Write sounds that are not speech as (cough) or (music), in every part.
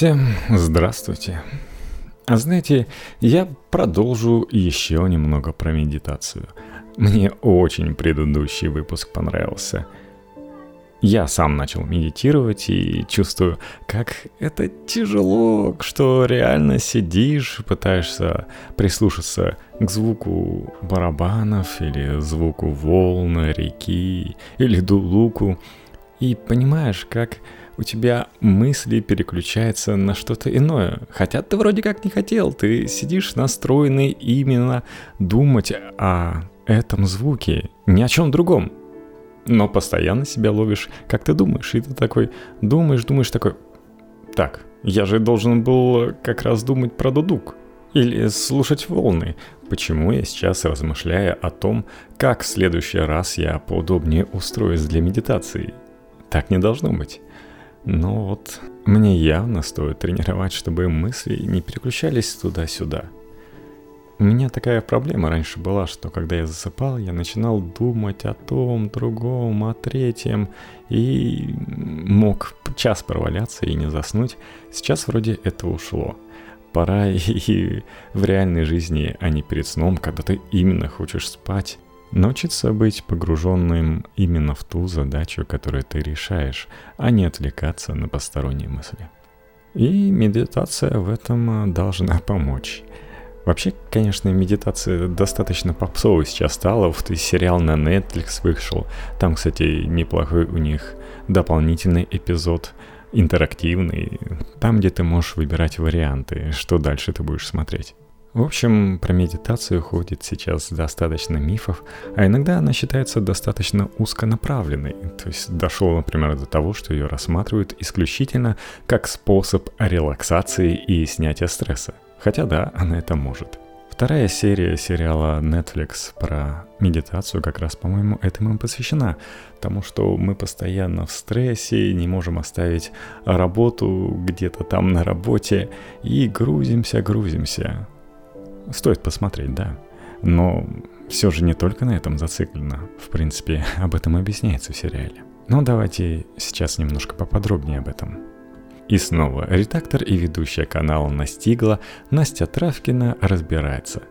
Всем здравствуйте. А знаете, я продолжу еще немного про медитацию. Мне очень предыдущий выпуск понравился. Я сам начал медитировать и чувствую, как это тяжело, что реально сидишь, пытаешься прислушаться к звуку барабанов или звуку волны, реки или дулуку, и понимаешь, как у тебя мысли переключаются на что-то иное. Хотя ты вроде как не хотел, ты сидишь настроенный именно думать о этом звуке, ни о чем другом. Но постоянно себя ловишь, как ты думаешь, и ты такой думаешь, думаешь, такой, так, я же должен был как раз думать про дудук. Или слушать волны. Почему я сейчас размышляю о том, как в следующий раз я поудобнее устроюсь для медитации? Так не должно быть. Но вот мне явно стоит тренировать, чтобы мысли не переключались туда-сюда. У меня такая проблема раньше была, что когда я засыпал, я начинал думать о том, другом, о третьем, и мог час проваляться и не заснуть. Сейчас вроде это ушло. Пора (laughs) и в реальной жизни, а не перед сном, когда ты именно хочешь спать, Научиться быть погруженным именно в ту задачу, которую ты решаешь, а не отвлекаться на посторонние мысли. И медитация в этом должна помочь. Вообще, конечно, медитация достаточно попсовой сейчас стала. Вот и сериал на Netflix вышел. Там, кстати, неплохой у них дополнительный эпизод, интерактивный. Там, где ты можешь выбирать варианты, что дальше ты будешь смотреть. В общем, про медитацию ходит сейчас достаточно мифов, а иногда она считается достаточно узконаправленной. То есть дошло, например, до того, что ее рассматривают исключительно как способ релаксации и снятия стресса. Хотя да, она это может. Вторая серия сериала Netflix про медитацию как раз, по-моему, этому посвящена. Тому, что мы постоянно в стрессе, не можем оставить работу где-то там на работе и грузимся, грузимся. Стоит посмотреть, да. Но все же не только на этом зациклено. В принципе, (laughs) об этом объясняется в сериале. Но давайте сейчас немножко поподробнее об этом. И снова редактор и ведущая канала «Настигла» Настя Травкина разбирается,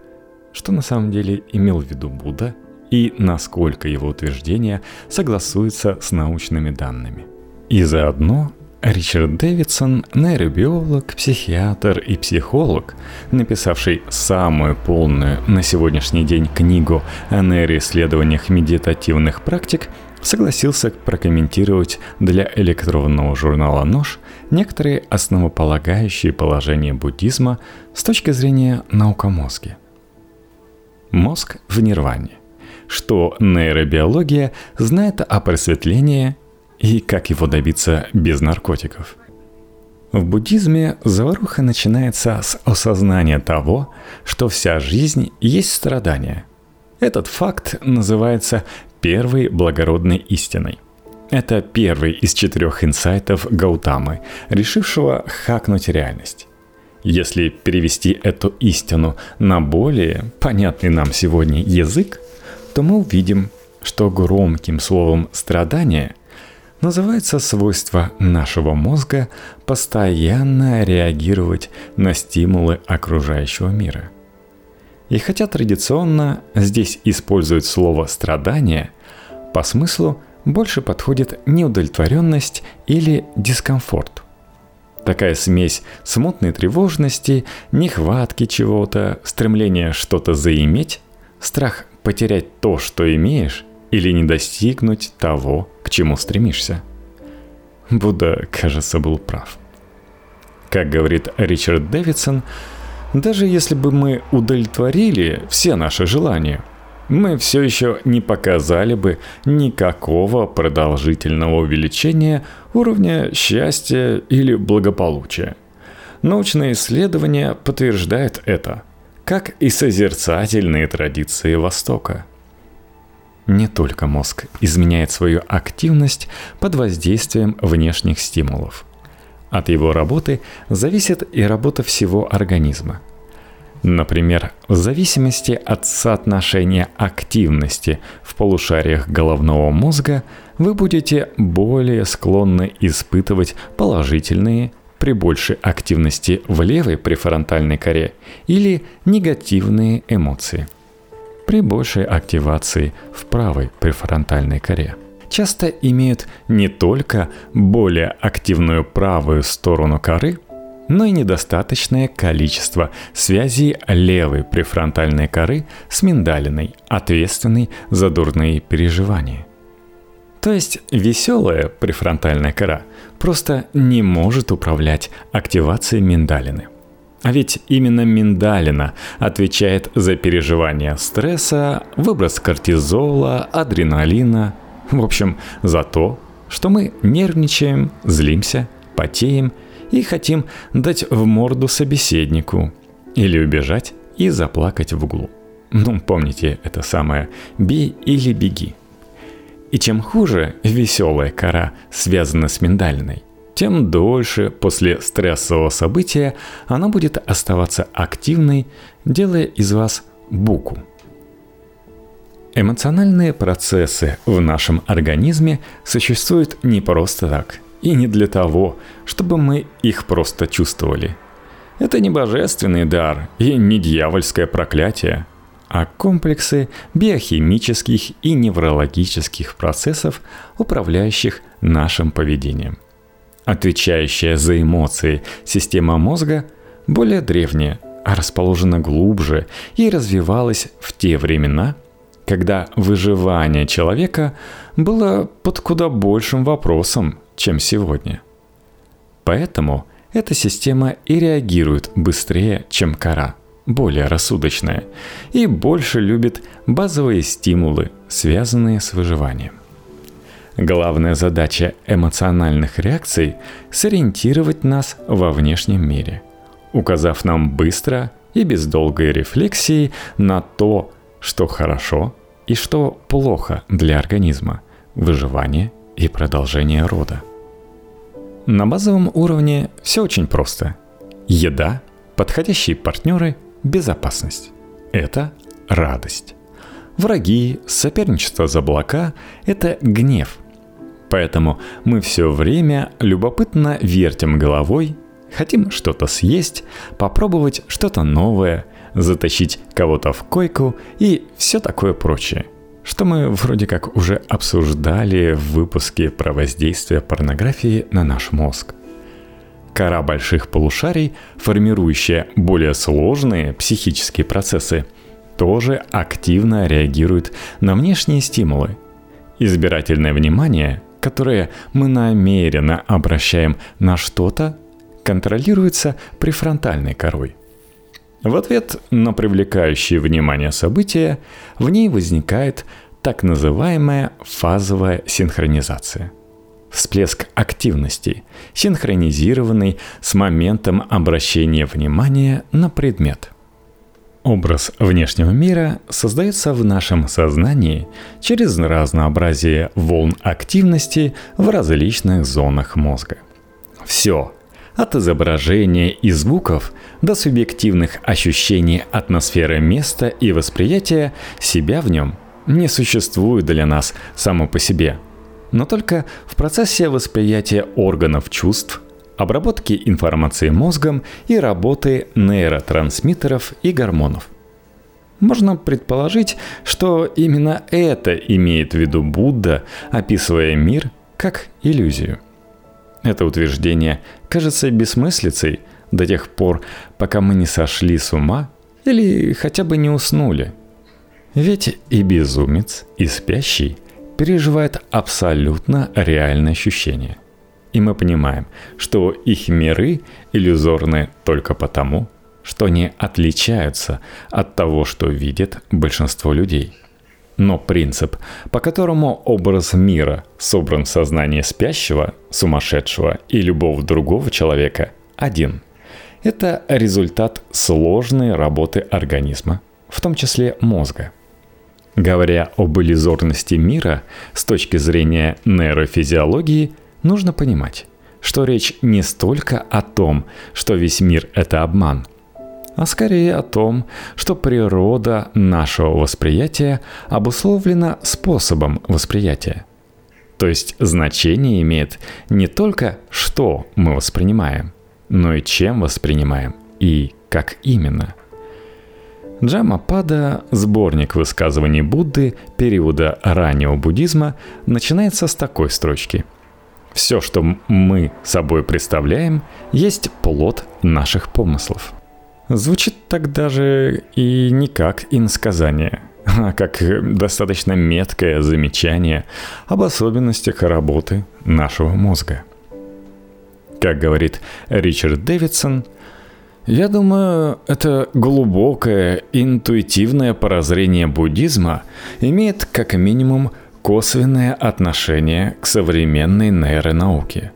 что на самом деле имел в виду Будда и насколько его утверждения согласуются с научными данными. И заодно Ричард Дэвидсон – нейробиолог, психиатр и психолог, написавший самую полную на сегодняшний день книгу о нейроисследованиях медитативных практик, согласился прокомментировать для электронного журнала «Нож» некоторые основополагающие положения буддизма с точки зрения наукомозги. Мозг в нирване. Что нейробиология знает о просветлении – и как его добиться без наркотиков. В буддизме заваруха начинается с осознания того, что вся жизнь есть страдание. Этот факт называется первой благородной истиной. Это первый из четырех инсайтов Гаутамы, решившего хакнуть реальность. Если перевести эту истину на более понятный нам сегодня язык, то мы увидим, что громким словом «страдание» называется свойство нашего мозга постоянно реагировать на стимулы окружающего мира. И хотя традиционно здесь используют слово «страдание», по смыслу больше подходит неудовлетворенность или дискомфорт. Такая смесь смутной тревожности, нехватки чего-то, стремления что-то заиметь, страх потерять то, что имеешь, или не достигнуть того, к чему стремишься. Будда, кажется, был прав. Как говорит Ричард Дэвидсон, даже если бы мы удовлетворили все наши желания, мы все еще не показали бы никакого продолжительного увеличения уровня счастья или благополучия. Научные исследования подтверждают это, как и созерцательные традиции Востока – не только мозг изменяет свою активность под воздействием внешних стимулов. От его работы зависит и работа всего организма. Например, в зависимости от соотношения активности в полушариях головного мозга вы будете более склонны испытывать положительные, при большей активности в левой префронтальной коре или негативные эмоции при большей активации в правой префронтальной коре часто имеют не только более активную правую сторону коры, но и недостаточное количество связей левой префронтальной коры с миндалиной, ответственной за дурные переживания. То есть веселая префронтальная кора просто не может управлять активацией миндалины. А ведь именно миндалина отвечает за переживание стресса, выброс кортизола, адреналина, в общем, за то, что мы нервничаем, злимся, потеем и хотим дать в морду собеседнику или убежать и заплакать в углу. Ну, помните это самое «бей или беги». И чем хуже веселая кора связана с миндальной, тем дольше после стрессового события она будет оставаться активной, делая из вас буку. Эмоциональные процессы в нашем организме существуют не просто так и не для того, чтобы мы их просто чувствовали. Это не божественный дар и не дьявольское проклятие – а комплексы биохимических и неврологических процессов, управляющих нашим поведением. Отвечающая за эмоции система мозга более древняя, а расположена глубже и развивалась в те времена, когда выживание человека было под куда большим вопросом, чем сегодня. Поэтому эта система и реагирует быстрее, чем кора – более рассудочная и больше любит базовые стимулы, связанные с выживанием. Главная задача эмоциональных реакций – сориентировать нас во внешнем мире, указав нам быстро и без долгой рефлексии на то, что хорошо и что плохо для организма, выживания и продолжения рода. На базовом уровне все очень просто. Еда, подходящие партнеры – безопасность. Это радость. Враги, соперничество за облака – это гнев. Поэтому мы все время любопытно вертим головой, хотим что-то съесть, попробовать что-то новое, затащить кого-то в койку и все такое прочее – что мы вроде как уже обсуждали в выпуске про воздействие порнографии на наш мозг кора больших полушарий, формирующая более сложные психические процессы, тоже активно реагирует на внешние стимулы. Избирательное внимание, которое мы намеренно обращаем на что-то, контролируется префронтальной корой. В ответ на привлекающее внимание события в ней возникает так называемая фазовая синхронизация – всплеск активности, синхронизированный с моментом обращения внимания на предмет. Образ внешнего мира создается в нашем сознании через разнообразие волн активности в различных зонах мозга. Все, от изображения и звуков до субъективных ощущений атмосферы места и восприятия себя в нем не существует для нас само по себе – но только в процессе восприятия органов чувств, обработки информации мозгом и работы нейротрансмиттеров и гормонов. Можно предположить, что именно это имеет в виду Будда, описывая мир как иллюзию. Это утверждение кажется бессмыслицей до тех пор, пока мы не сошли с ума или хотя бы не уснули. Ведь и безумец, и спящий – переживает абсолютно реальное ощущение. И мы понимаем, что их миры иллюзорны только потому, что они отличаются от того, что видит большинство людей. Но принцип, по которому образ мира собран в сознании спящего, сумасшедшего и любого другого человека, один. Это результат сложной работы организма, в том числе мозга – Говоря об иллюзорности мира с точки зрения нейрофизиологии, нужно понимать, что речь не столько о том, что весь мир – это обман, а скорее о том, что природа нашего восприятия обусловлена способом восприятия. То есть значение имеет не только что мы воспринимаем, но и чем воспринимаем и как именно. Джамапада, сборник высказываний Будды периода раннего буддизма, начинается с такой строчки. Все, что мы собой представляем, есть плод наших помыслов. Звучит так даже и не как инсказание, а как достаточно меткое замечание об особенностях работы нашего мозга. Как говорит Ричард Дэвидсон – я думаю, это глубокое интуитивное прозрение буддизма имеет как минимум косвенное отношение к современной нейронауке.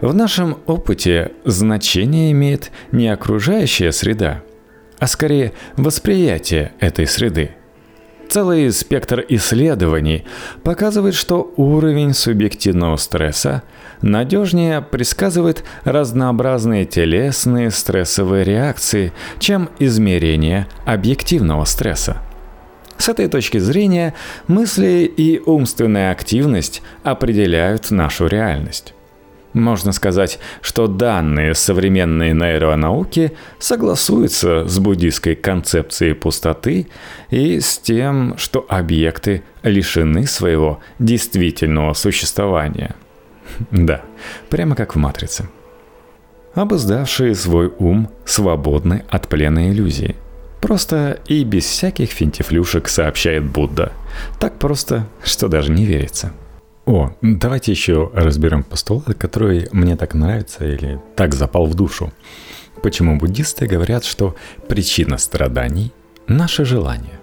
В нашем опыте значение имеет не окружающая среда, а скорее восприятие этой среды – Целый спектр исследований показывает, что уровень субъективного стресса надежнее предсказывает разнообразные телесные стрессовые реакции, чем измерение объективного стресса. С этой точки зрения мысли и умственная активность определяют нашу реальность. Можно сказать, что данные современной нейронауки согласуются с буддийской концепцией пустоты и с тем, что объекты лишены своего действительного существования. Да, прямо как в «Матрице». Обуздавшие свой ум свободны от плена иллюзии. Просто и без всяких финтифлюшек сообщает Будда. Так просто, что даже не верится – о, давайте еще разберем постулат, который мне так нравится или так запал в душу. Почему буддисты говорят, что причина страданий – наше желание?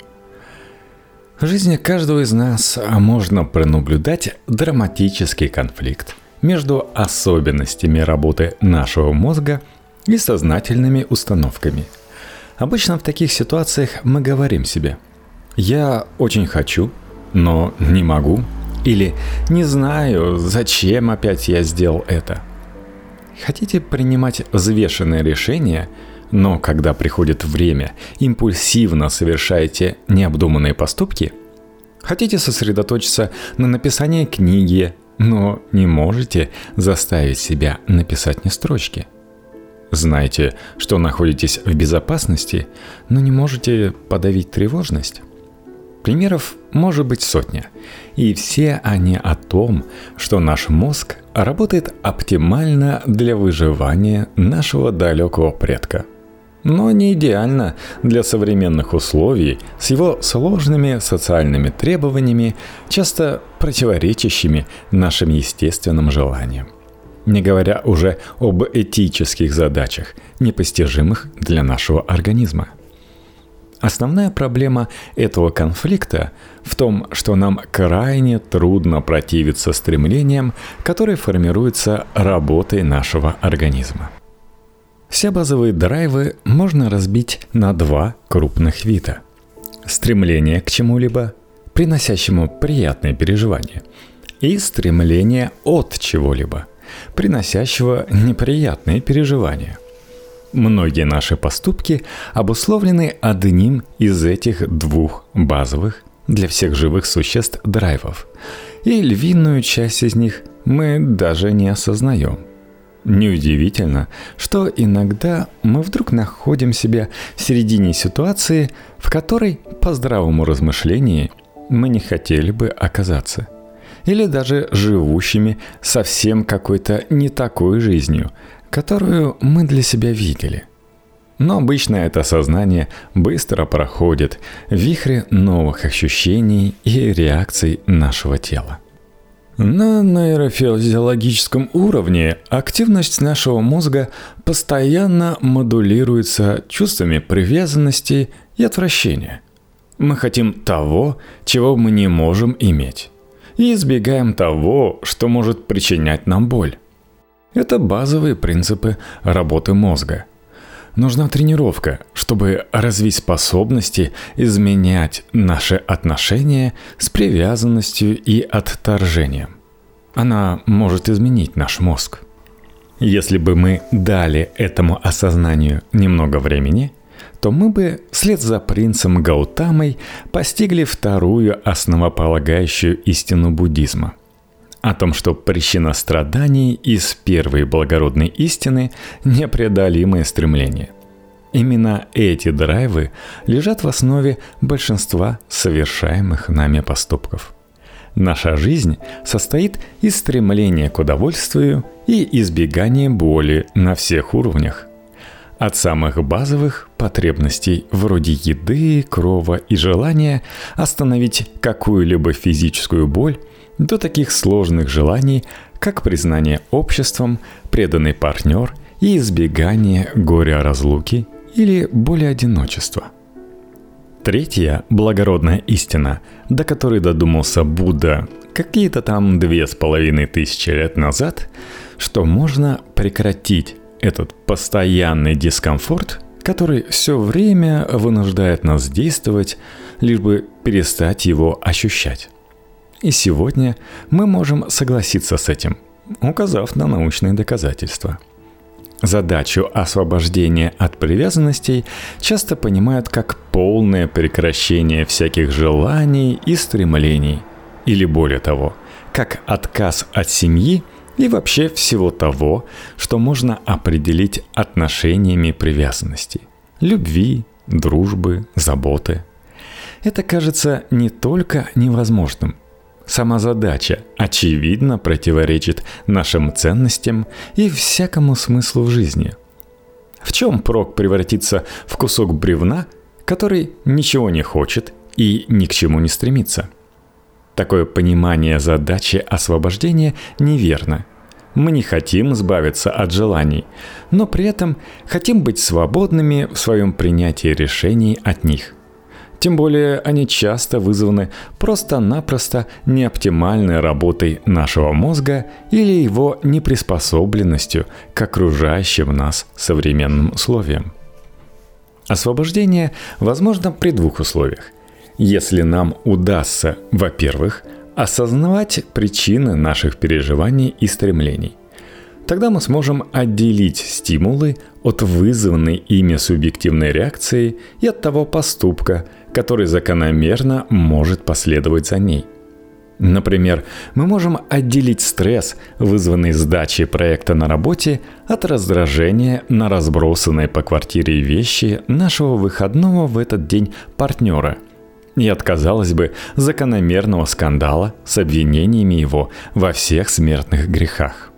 В жизни каждого из нас можно пронаблюдать драматический конфликт между особенностями работы нашего мозга и сознательными установками. Обычно в таких ситуациях мы говорим себе «Я очень хочу, но не могу, или «не знаю, зачем опять я сделал это». Хотите принимать взвешенные решения, но когда приходит время, импульсивно совершаете необдуманные поступки? Хотите сосредоточиться на написании книги, но не можете заставить себя написать ни строчки? Знаете, что находитесь в безопасности, но не можете подавить тревожность? Примеров может быть сотня. И все они о том, что наш мозг работает оптимально для выживания нашего далекого предка. Но не идеально для современных условий с его сложными социальными требованиями, часто противоречащими нашим естественным желаниям. Не говоря уже об этических задачах, непостижимых для нашего организма – Основная проблема этого конфликта в том, что нам крайне трудно противиться стремлениям, которые формируются работой нашего организма. Все базовые драйвы можно разбить на два крупных вида. Стремление к чему-либо, приносящему приятные переживания, и стремление от чего-либо, приносящего неприятные переживания. Многие наши поступки обусловлены одним из этих двух базовых для всех живых существ драйвов. И львиную часть из них мы даже не осознаем. Неудивительно, что иногда мы вдруг находим себя в середине ситуации, в которой, по здравому размышлению, мы не хотели бы оказаться. Или даже живущими совсем какой-то не такой жизнью, которую мы для себя видели. Но обычно это сознание быстро проходит в вихре новых ощущений и реакций нашего тела. На нейрофизиологическом уровне активность нашего мозга постоянно модулируется чувствами привязанности и отвращения. Мы хотим того, чего мы не можем иметь, и избегаем того, что может причинять нам боль. Это базовые принципы работы мозга. Нужна тренировка, чтобы развить способности изменять наши отношения с привязанностью и отторжением. Она может изменить наш мозг. Если бы мы дали этому осознанию немного времени, то мы бы вслед за принцем Гаутамой постигли вторую основополагающую истину буддизма – о том, что причина страданий из первой благородной истины – непреодолимое стремление. Именно эти драйвы лежат в основе большинства совершаемых нами поступков. Наша жизнь состоит из стремления к удовольствию и избегания боли на всех уровнях. От самых базовых потребностей вроде еды, крова и желания остановить какую-либо физическую боль – до таких сложных желаний, как признание обществом, преданный партнер и избегание горя разлуки или боли одиночества. Третья благородная истина, до которой додумался Будда какие-то там две с половиной тысячи лет назад, что можно прекратить этот постоянный дискомфорт, который все время вынуждает нас действовать, лишь бы перестать его ощущать. И сегодня мы можем согласиться с этим, указав на научные доказательства. Задачу освобождения от привязанностей часто понимают как полное прекращение всяких желаний и стремлений, или более того, как отказ от семьи и вообще всего того, что можно определить отношениями привязанности – любви, дружбы, заботы. Это кажется не только невозможным, Сама задача, очевидно, противоречит нашим ценностям и всякому смыслу в жизни. В чем прок превратиться в кусок бревна, который ничего не хочет и ни к чему не стремится? Такое понимание задачи освобождения неверно. Мы не хотим избавиться от желаний, но при этом хотим быть свободными в своем принятии решений от них – тем более они часто вызваны просто-напросто неоптимальной работой нашего мозга или его неприспособленностью к окружающим нас современным условиям. Освобождение возможно при двух условиях. Если нам удастся, во-первых, осознавать причины наших переживаний и стремлений. Тогда мы сможем отделить стимулы от вызванной ими субъективной реакции и от того поступка, который закономерно может последовать за ней. Например, мы можем отделить стресс, вызванный сдачей проекта на работе, от раздражения на разбросанные по квартире вещи нашего выходного в этот день партнера и от, казалось бы, закономерного скандала с обвинениями его во всех смертных грехах.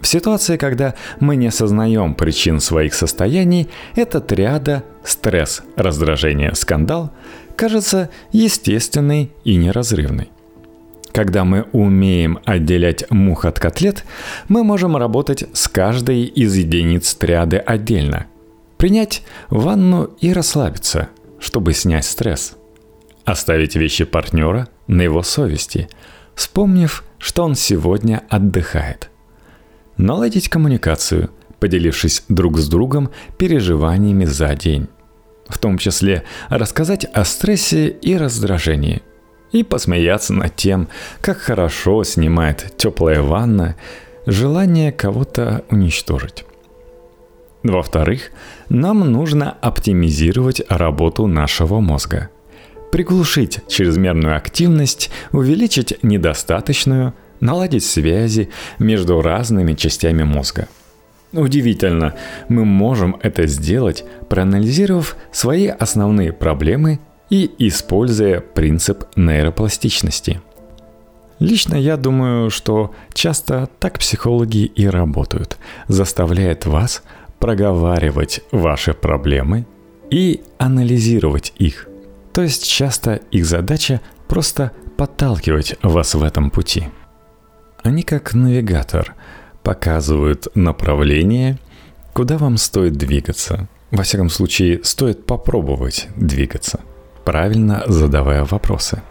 В ситуации, когда мы не осознаем причин своих состояний, этот ряда стресс, раздражение, скандал кажется естественной и неразрывной. Когда мы умеем отделять мух от котлет, мы можем работать с каждой из единиц триады отдельно. Принять ванну и расслабиться, чтобы снять стресс. Оставить вещи партнера на его совести, вспомнив, что он сегодня отдыхает – Наладить коммуникацию, поделившись друг с другом переживаниями за день. В том числе рассказать о стрессе и раздражении. И посмеяться над тем, как хорошо снимает теплая ванна желание кого-то уничтожить. Во-вторых, нам нужно оптимизировать работу нашего мозга. Приглушить чрезмерную активность, увеличить недостаточную – наладить связи между разными частями мозга. Удивительно, мы можем это сделать, проанализировав свои основные проблемы и используя принцип нейропластичности. Лично я думаю, что часто так психологи и работают, заставляет вас проговаривать ваши проблемы и анализировать их. То есть часто их задача просто подталкивать вас в этом пути. Они как навигатор показывают направление, куда вам стоит двигаться. Во всяком случае, стоит попробовать двигаться, правильно задавая вопросы.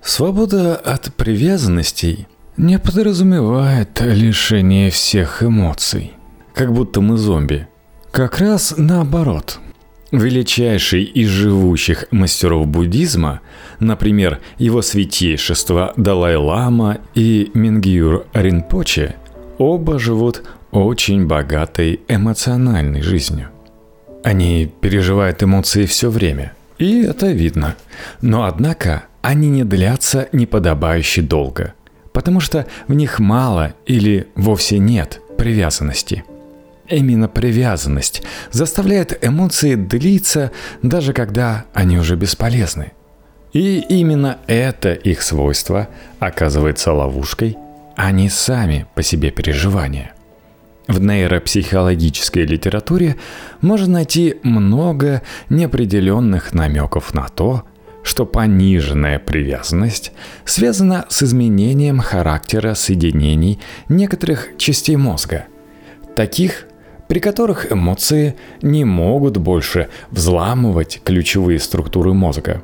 Свобода от привязанностей не подразумевает лишение всех эмоций, как будто мы зомби. Как раз наоборот – Величайший из живущих мастеров буддизма, например, его святейшество Далай-Лама и Мингюр Ринпоче, оба живут очень богатой эмоциональной жизнью. Они переживают эмоции все время, и это видно. Но однако они не длятся неподобающе долго, потому что в них мало или вовсе нет привязанности. Именно привязанность заставляет эмоции длиться, даже когда они уже бесполезны. И именно это их свойство оказывается ловушкой, а не сами по себе переживания. В нейропсихологической литературе можно найти много неопределенных намеков на то, что пониженная привязанность связана с изменением характера соединений некоторых частей мозга, таких, при которых эмоции не могут больше взламывать ключевые структуры мозга.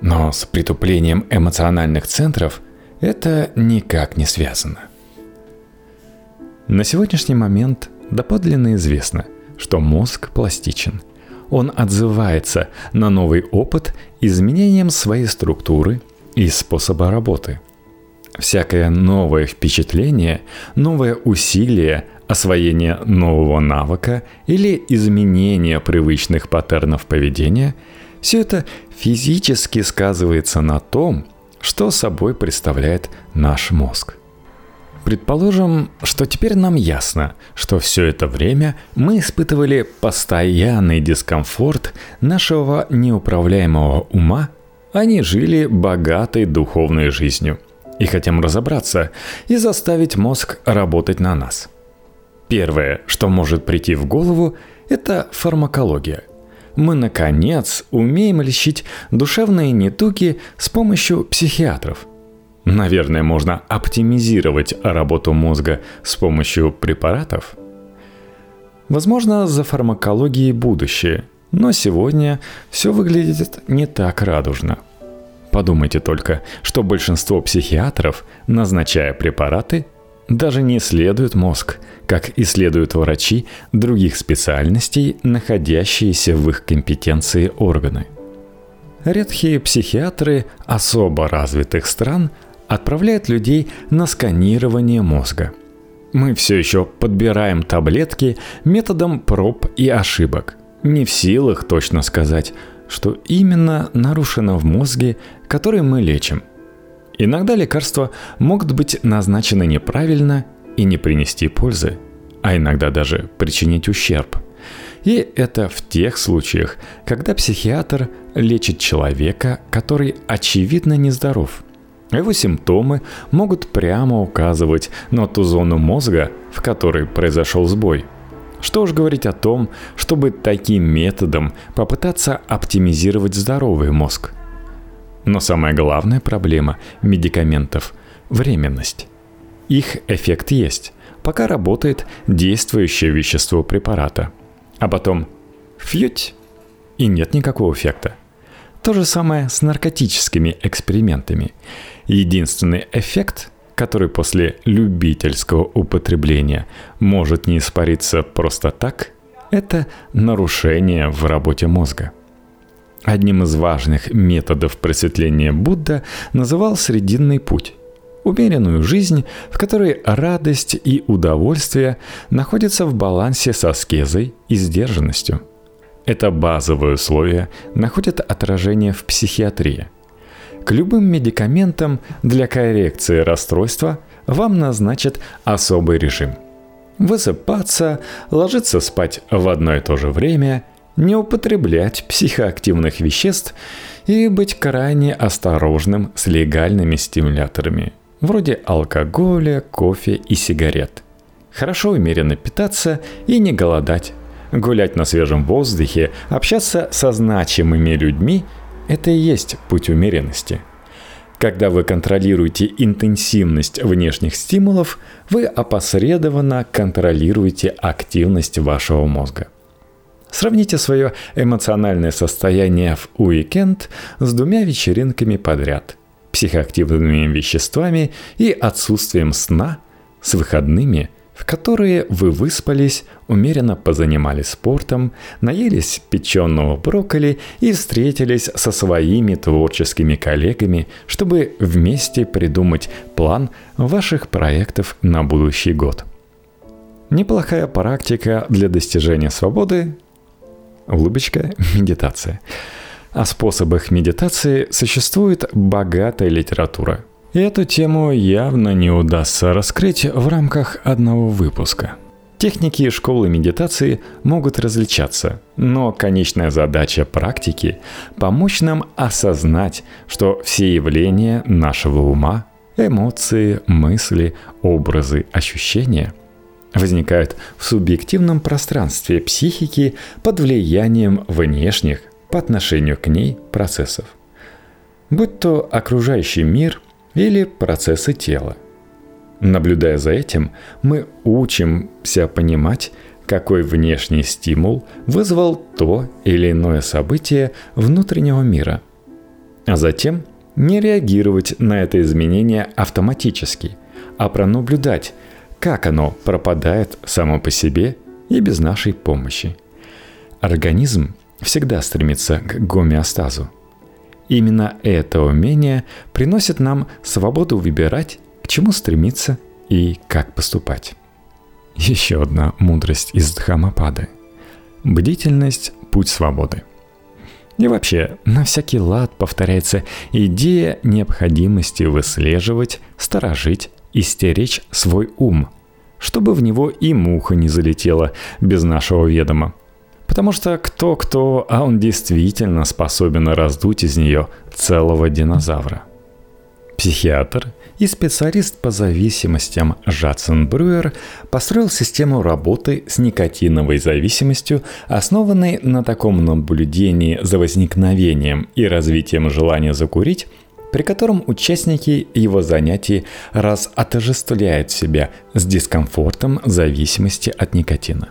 Но с притуплением эмоциональных центров это никак не связано. На сегодняшний момент доподлинно известно, что мозг пластичен – он отзывается на новый опыт изменением своей структуры и способа работы. Всякое новое впечатление, новое усилие, освоение нового навыка или изменение привычных паттернов поведения – все это физически сказывается на том, что собой представляет наш мозг – Предположим, что теперь нам ясно, что все это время мы испытывали постоянный дискомфорт нашего неуправляемого ума, а не жили богатой духовной жизнью. И хотим разобраться и заставить мозг работать на нас. Первое, что может прийти в голову, это фармакология. Мы, наконец, умеем лечить душевные недуги с помощью психиатров – Наверное, можно оптимизировать работу мозга с помощью препаратов. Возможно, за фармакологией будущее, но сегодня все выглядит не так радужно. Подумайте только, что большинство психиатров, назначая препараты, даже не исследуют мозг, как исследуют врачи других специальностей, находящиеся в их компетенции органы. Редкие психиатры особо развитых стран отправляет людей на сканирование мозга. Мы все еще подбираем таблетки методом проб и ошибок. Не в силах точно сказать, что именно нарушено в мозге, который мы лечим. Иногда лекарства могут быть назначены неправильно и не принести пользы, а иногда даже причинить ущерб. И это в тех случаях, когда психиатр лечит человека, который очевидно нездоров – его симптомы могут прямо указывать на ту зону мозга, в которой произошел сбой. Что уж говорить о том, чтобы таким методом попытаться оптимизировать здоровый мозг. Но самая главная проблема медикаментов – временность. Их эффект есть, пока работает действующее вещество препарата. А потом – фьють, и нет никакого эффекта – то же самое с наркотическими экспериментами. Единственный эффект, который после любительского употребления может не испариться просто так, это нарушение в работе мозга. Одним из важных методов просветления Будда называл срединный путь – умеренную жизнь, в которой радость и удовольствие находятся в балансе с аскезой и сдержанностью – это базовые условия находят отражение в психиатрии. К любым медикаментам для коррекции расстройства вам назначат особый режим. Высыпаться, ложиться спать в одно и то же время, не употреблять психоактивных веществ и быть крайне осторожным с легальными стимуляторами, вроде алкоголя, кофе и сигарет. Хорошо умеренно питаться и не голодать гулять на свежем воздухе, общаться со значимыми людьми – это и есть путь умеренности. Когда вы контролируете интенсивность внешних стимулов, вы опосредованно контролируете активность вашего мозга. Сравните свое эмоциональное состояние в уикенд с двумя вечеринками подряд, психоактивными веществами и отсутствием сна с выходными – в которые вы выспались, умеренно позанимались спортом, наелись печеного брокколи и встретились со своими творческими коллегами, чтобы вместе придумать план ваших проектов на будущий год. Неплохая практика для достижения свободы – улыбочка (laughs) – медитация. О способах медитации существует богатая литература – Эту тему явно не удастся раскрыть в рамках одного выпуска. Техники школы медитации могут различаться, но конечная задача практики – помочь нам осознать, что все явления нашего ума, эмоции, мысли, образы, ощущения – возникают в субъективном пространстве психики под влиянием внешних по отношению к ней процессов. Будь то окружающий мир – или процессы тела. Наблюдая за этим, мы учимся понимать, какой внешний стимул вызвал то или иное событие внутреннего мира, а затем не реагировать на это изменение автоматически, а пронаблюдать, как оно пропадает само по себе и без нашей помощи. Организм всегда стремится к гомеостазу – Именно это умение приносит нам свободу выбирать, к чему стремиться и как поступать. Еще одна мудрость из Дхамапады. Бдительность – путь свободы. И вообще, на всякий лад повторяется идея необходимости выслеживать, сторожить и стеречь свой ум, чтобы в него и муха не залетела без нашего ведома – Потому что кто-кто, а он действительно способен раздуть из нее целого динозавра. Психиатр и специалист по зависимостям Жадсон Брюер построил систему работы с никотиновой зависимостью, основанной на таком наблюдении за возникновением и развитием желания закурить, при котором участники его занятий раз отождествляют себя с дискомфортом зависимости от никотина.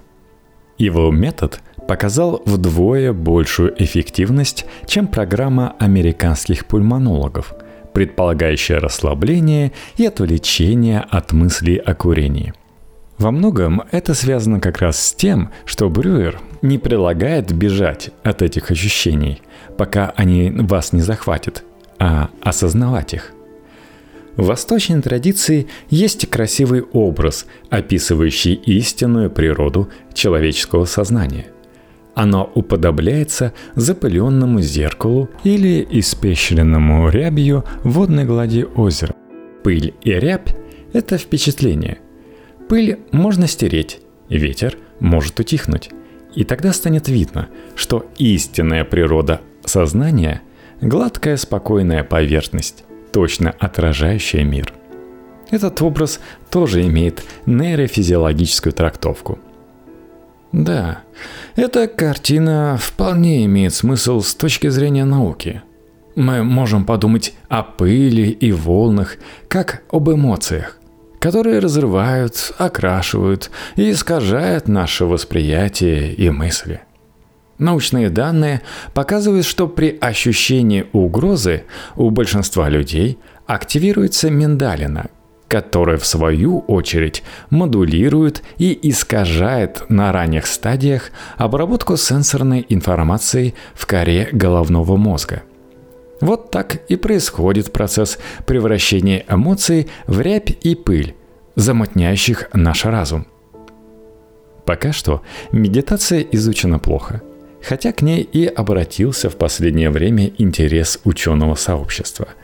Его метод – показал вдвое большую эффективность, чем программа американских пульмонологов, предполагающая расслабление и отвлечение от мыслей о курении. Во многом это связано как раз с тем, что Брюер не предлагает бежать от этих ощущений, пока они вас не захватят, а осознавать их – в восточной традиции есть красивый образ, описывающий истинную природу человеческого сознания. Оно уподобляется запыленному зеркалу или испещренному рябью водной глади озера. Пыль и рябь – это впечатление. Пыль можно стереть, ветер может утихнуть. И тогда станет видно, что истинная природа сознания – гладкая спокойная поверхность, точно отражающая мир. Этот образ тоже имеет нейрофизиологическую трактовку – да, эта картина вполне имеет смысл с точки зрения науки. Мы можем подумать о пыли и волнах, как об эмоциях, которые разрывают, окрашивают и искажают наше восприятие и мысли. Научные данные показывают, что при ощущении угрозы у большинства людей активируется миндалина, которая в свою очередь модулирует и искажает на ранних стадиях обработку сенсорной информации в коре головного мозга. Вот так и происходит процесс превращения эмоций в рябь и пыль, замутняющих наш разум. Пока что медитация изучена плохо, хотя к ней и обратился в последнее время интерес ученого сообщества –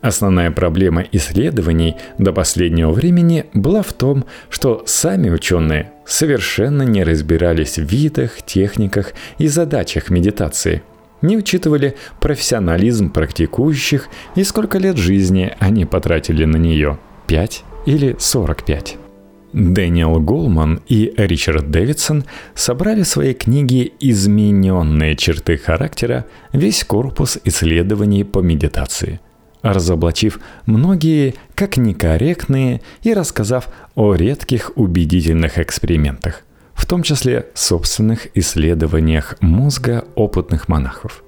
Основная проблема исследований до последнего времени была в том, что сами ученые совершенно не разбирались в видах, техниках и задачах медитации, не учитывали профессионализм практикующих и сколько лет жизни они потратили на нее – 5 или 45. Дэниел Голман и Ричард Дэвидсон собрали в своей книге «Измененные черты характера» весь корпус исследований по медитации – разоблачив многие как некорректные и рассказав о редких убедительных экспериментах, в том числе собственных исследованиях мозга опытных монахов.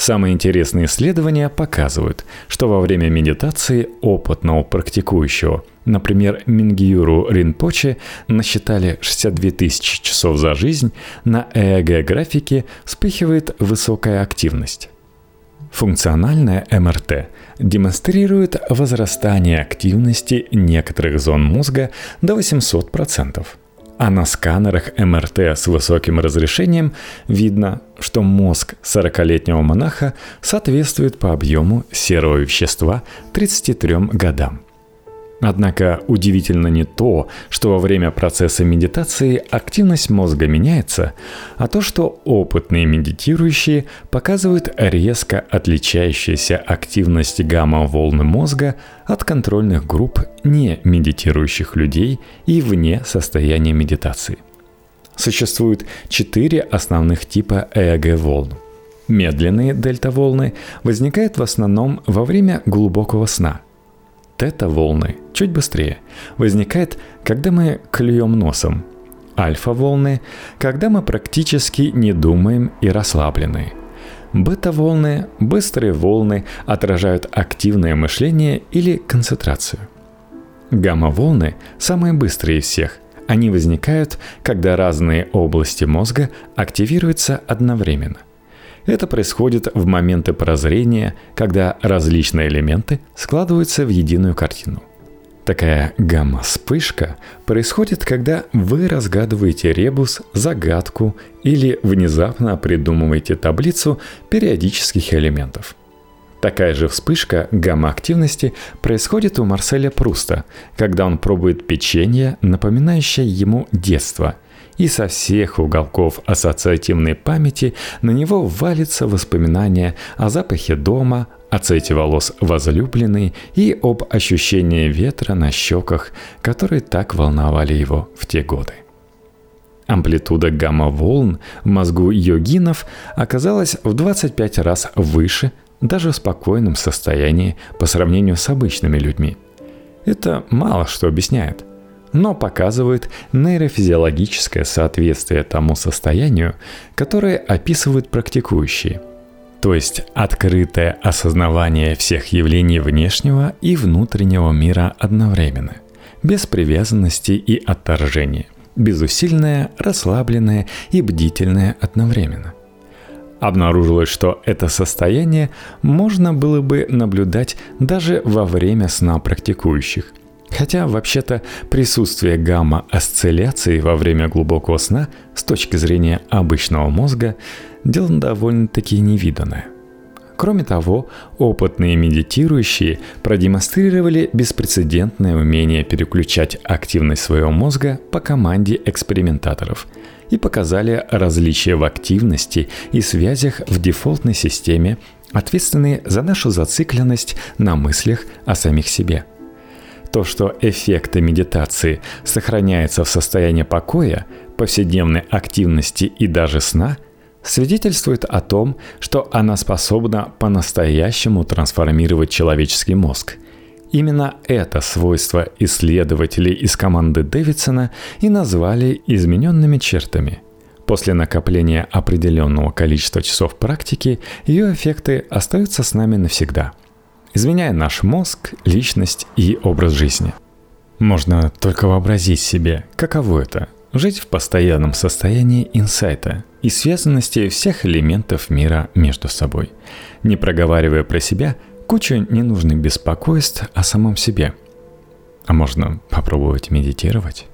Самые интересные исследования показывают, что во время медитации опытного практикующего, например, Мингиюру Ринпоче, насчитали 62 тысячи часов за жизнь, на ЭЭГ-графике вспыхивает высокая активность. Функциональная МРТ демонстрирует возрастание активности некоторых зон мозга до 800%, А на сканерах МРТ с высоким разрешением видно, что мозг 40-летнего монаха соответствует по объему серого вещества 33 годам – Однако удивительно не то, что во время процесса медитации активность мозга меняется, а то, что опытные медитирующие показывают резко отличающуюся активность гамма-волны мозга от контрольных групп не медитирующих людей и вне состояния медитации. Существует четыре основных типа ЭЭГ-волн. Медленные дельта-волны возникают в основном во время глубокого сна – Тета-волны чуть быстрее. Возникает, когда мы клюем носом. Альфа-волны, когда мы практически не думаем и расслаблены. Бета-волны, быстрые волны, отражают активное мышление или концентрацию. Гамма-волны самые быстрые из всех. Они возникают, когда разные области мозга активируются одновременно. Это происходит в моменты прозрения, когда различные элементы складываются в единую картину. Такая гамма-вспышка происходит, когда вы разгадываете ребус, загадку или внезапно придумываете таблицу периодических элементов. Такая же вспышка гамма-активности происходит у Марселя Пруста, когда он пробует печенье, напоминающее ему детство – и со всех уголков ассоциативной памяти на него валится воспоминание о запахе дома, о цвете волос возлюбленной и об ощущении ветра на щеках, которые так волновали его в те годы. Амплитуда гамма-волн в мозгу йогинов оказалась в 25 раз выше даже в спокойном состоянии по сравнению с обычными людьми. Это мало что объясняет но показывает нейрофизиологическое соответствие тому состоянию, которое описывают практикующие. То есть открытое осознавание всех явлений внешнего и внутреннего мира одновременно, без привязанности и отторжения, безусильное, расслабленное и бдительное одновременно. Обнаружилось, что это состояние можно было бы наблюдать даже во время сна практикующих, Хотя, вообще-то, присутствие гамма-осцилляций во время глубокого сна с точки зрения обычного мозга – дело довольно-таки невиданное. Кроме того, опытные медитирующие продемонстрировали беспрецедентное умение переключать активность своего мозга по команде экспериментаторов и показали различия в активности и связях в дефолтной системе, ответственные за нашу зацикленность на мыслях о самих себе – то, что эффекты медитации сохраняются в состоянии покоя, повседневной активности и даже сна, свидетельствует о том, что она способна по-настоящему трансформировать человеческий мозг. Именно это свойство исследователи из команды Дэвидсона и назвали измененными чертами – После накопления определенного количества часов практики ее эффекты остаются с нами навсегда – изменяя наш мозг, личность и образ жизни. Можно только вообразить себе, каково это – жить в постоянном состоянии инсайта и связанности всех элементов мира между собой, не проговаривая про себя кучу ненужных беспокойств о самом себе. А можно попробовать медитировать?